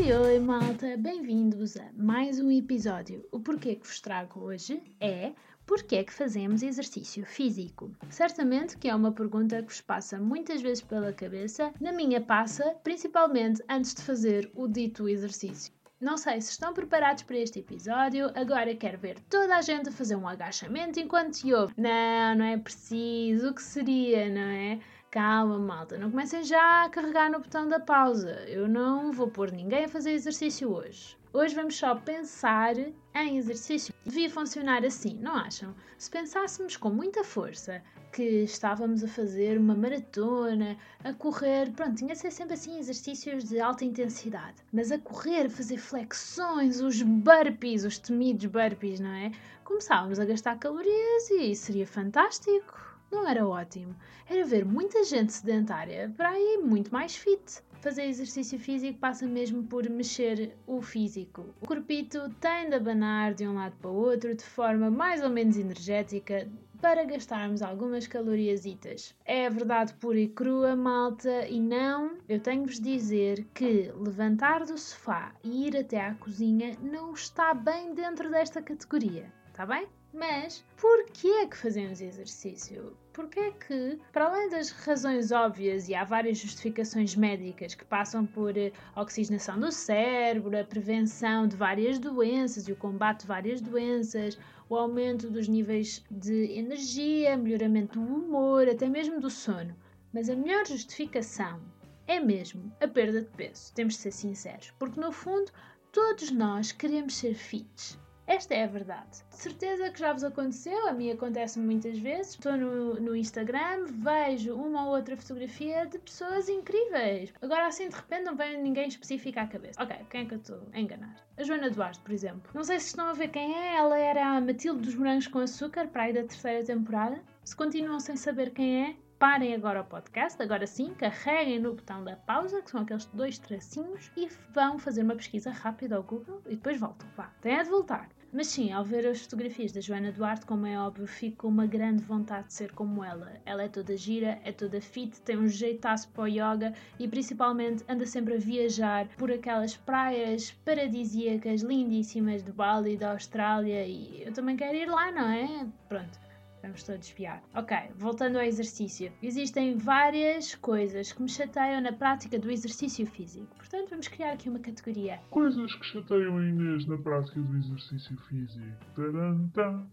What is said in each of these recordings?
Oi, oi, malta! Bem-vindos a mais um episódio. O porquê que vos trago hoje é porquê é que fazemos exercício físico? Certamente que é uma pergunta que vos passa muitas vezes pela cabeça. Na minha passa, principalmente antes de fazer o dito exercício. Não sei se estão preparados para este episódio. Agora quero ver toda a gente fazer um agachamento enquanto te ouve. Não, não é preciso. O que seria, não é? Calma, malta, não comecem já a carregar no botão da pausa. Eu não vou pôr ninguém a fazer exercício hoje. Hoje vamos só pensar em exercício. Devia funcionar assim, não acham? Se pensássemos com muita força que estávamos a fazer uma maratona, a correr, pronto, tinha de ser sempre assim exercícios de alta intensidade. Mas a correr, fazer flexões, os burpees, os temidos burpees, não é? Começávamos a gastar calorias e seria fantástico não era ótimo. Era ver muita gente sedentária para aí muito mais fit. Fazer exercício físico passa mesmo por mexer o físico. O corpito tem de abanar de um lado para o outro de forma mais ou menos energética para gastarmos algumas caloriasitas. É verdade pura e crua, malta, e não, eu tenho-vos dizer que levantar do sofá e ir até à cozinha não está bem dentro desta categoria, está bem? Mas porquê é que fazemos exercício? Porque é que, para além das razões óbvias, e há várias justificações médicas que passam por eh, oxigenação do cérebro, a prevenção de várias doenças e o combate de várias doenças, o aumento dos níveis de energia, melhoramento do humor, até mesmo do sono. Mas a melhor justificação é mesmo a perda de peso, temos de ser sinceros, porque no fundo todos nós queremos ser fits. Esta é a verdade. De certeza que já vos aconteceu, a mim acontece muitas vezes. Estou no, no Instagram, vejo uma ou outra fotografia de pessoas incríveis. Agora, assim, de repente, não vem ninguém específico à cabeça. Ok, quem é que eu estou a enganar? A Joana Duarte, por exemplo. Não sei se estão a ver quem é, ela era a Matilde dos Morangos com Açúcar, para aí da terceira temporada. Se continuam sem saber quem é, parem agora o podcast, agora sim, carreguem no botão da pausa, que são aqueles dois tracinhos, e vão fazer uma pesquisa rápida ao Google e depois voltam. Vá, têm a de voltar. Mas sim, ao ver as fotografias da Joana Duarte, como é óbvio, fico com uma grande vontade de ser como ela. Ela é toda gira, é toda fit, tem um jeitaço para o yoga e principalmente anda sempre a viajar por aquelas praias paradisíacas lindíssimas de Bali, da Austrália e eu também quero ir lá, não é? Pronto. Vamos todos desviar. Ok, voltando ao exercício. Existem várias coisas que me chateiam na prática do exercício físico. Portanto, vamos criar aqui uma categoria. Coisas que chateiam a Inês na prática do exercício físico.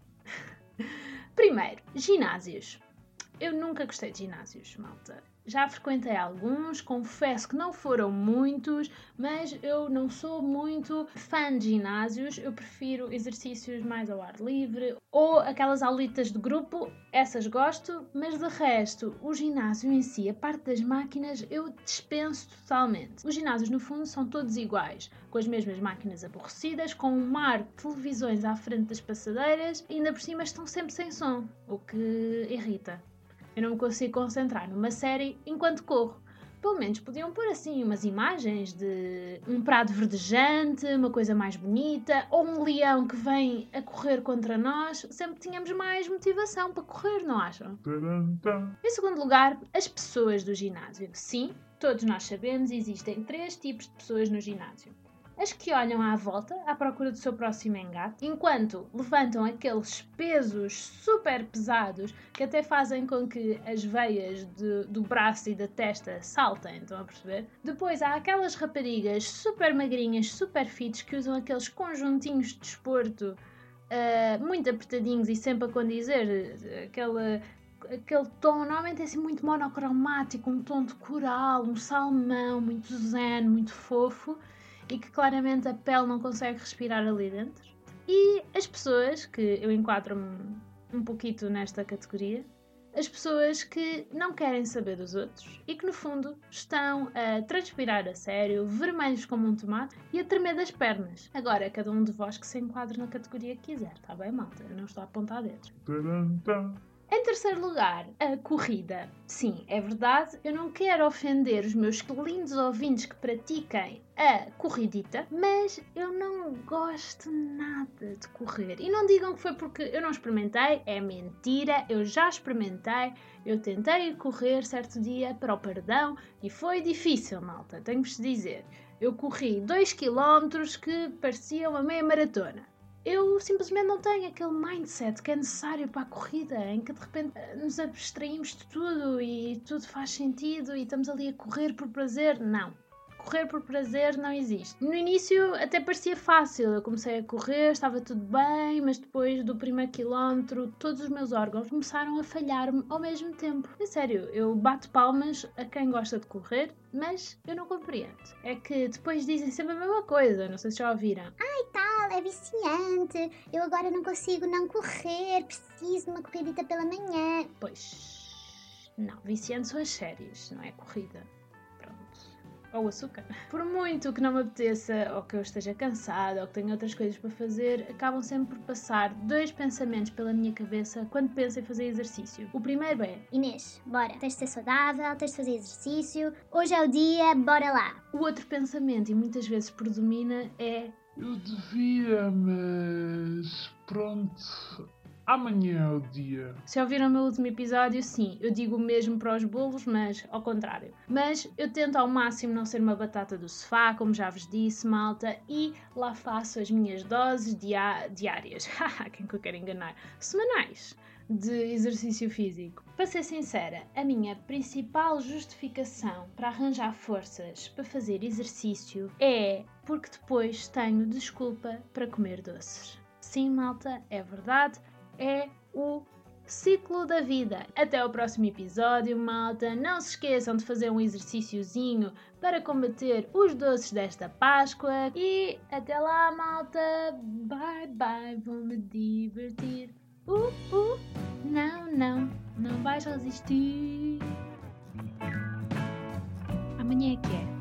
Primeiro, ginásios. Eu nunca gostei de ginásios, malta. Já frequentei alguns, confesso que não foram muitos, mas eu não sou muito fã de ginásios. Eu prefiro exercícios mais ao ar livre ou aquelas aulitas de grupo, essas gosto, mas de resto, o ginásio em si, a parte das máquinas, eu dispenso totalmente. Os ginásios, no fundo, são todos iguais, com as mesmas máquinas aborrecidas, com um mar de televisões à frente das passadeiras e ainda por cima estão sempre sem som, o que irrita. Eu não me consigo concentrar numa série enquanto corro. Pelo menos podiam pôr assim umas imagens de um prado verdejante, uma coisa mais bonita, ou um leão que vem a correr contra nós. Sempre tínhamos mais motivação para correr, não acham? Em segundo lugar, as pessoas do ginásio. Sim, todos nós sabemos, existem três tipos de pessoas no ginásio as que olham à volta à procura do seu próximo engate, enquanto levantam aqueles pesos super pesados que até fazem com que as veias de, do braço e da testa saltem, estão a perceber? Depois há aquelas raparigas super magrinhas, super fits, que usam aqueles conjuntinhos de desporto uh, muito apertadinhos e sempre a condizer, aquele aquele tom normalmente é assim muito monocromático, um tom de coral, um salmão, muito zen, muito fofo e que claramente a pele não consegue respirar ali dentro. E as pessoas, que eu enquadro-me um pouquinho nesta categoria, as pessoas que não querem saber dos outros e que no fundo estão a transpirar a sério, vermelhos como um tomate e a tremer das pernas. Agora é cada um de vós que se enquadra na categoria que quiser, tá bem, malta? Eu não estou a apontar dedos. Em terceiro lugar, a corrida. Sim, é verdade, eu não quero ofender os meus lindos ouvintes que pratiquem a corridita, mas eu não gosto nada de correr. E não digam que foi porque eu não experimentei, é mentira, eu já experimentei, eu tentei correr certo dia para o perdão e foi difícil, malta, tenho-vos de dizer. Eu corri 2 km que pareciam uma meia maratona eu simplesmente não tenho aquele mindset que é necessário para a corrida, em que de repente eh, nos abstraímos de tudo e tudo faz sentido e estamos ali a correr por prazer. Não. Correr por prazer não existe. No início até parecia fácil, eu comecei a correr, estava tudo bem, mas depois do primeiro quilómetro todos os meus órgãos começaram a falhar-me ao mesmo tempo. É sério, eu bato palmas a quem gosta de correr, mas eu não compreendo. É que depois dizem sempre a mesma coisa, não sei se já ouviram. Ai é viciante, eu agora não consigo não correr, preciso de uma corridita pela manhã. Pois. Não, viciante são as séries, não é corrida ou açúcar. Por muito que não me apeteça, ou que eu esteja cansada, ou que tenha outras coisas para fazer, acabam sempre por passar dois pensamentos pela minha cabeça quando penso em fazer exercício. O primeiro é: Inês, bora, tens de ser saudável, tens de fazer exercício, hoje é o dia, bora lá. O outro pensamento, e muitas vezes predomina, é: Eu devia, mas. Pronto, Amanhã é o dia. Se ouviram o meu último episódio, sim, eu digo o mesmo para os bolos, mas ao contrário. Mas eu tento ao máximo não ser uma batata do sofá, como já vos disse, malta, e lá faço as minhas doses diárias. Haha, quem que eu quero enganar? Semanais de exercício físico. Para ser sincera, a minha principal justificação para arranjar forças para fazer exercício é porque depois tenho desculpa para comer doces. Sim, malta, é verdade é o ciclo da vida. Até o próximo episódio, malta. Não se esqueçam de fazer um exercíciozinho para combater os doces desta Páscoa. E até lá, malta. Bye bye, vou me divertir. Uh, uh. Não, não, não vais resistir. Amanhã é que é.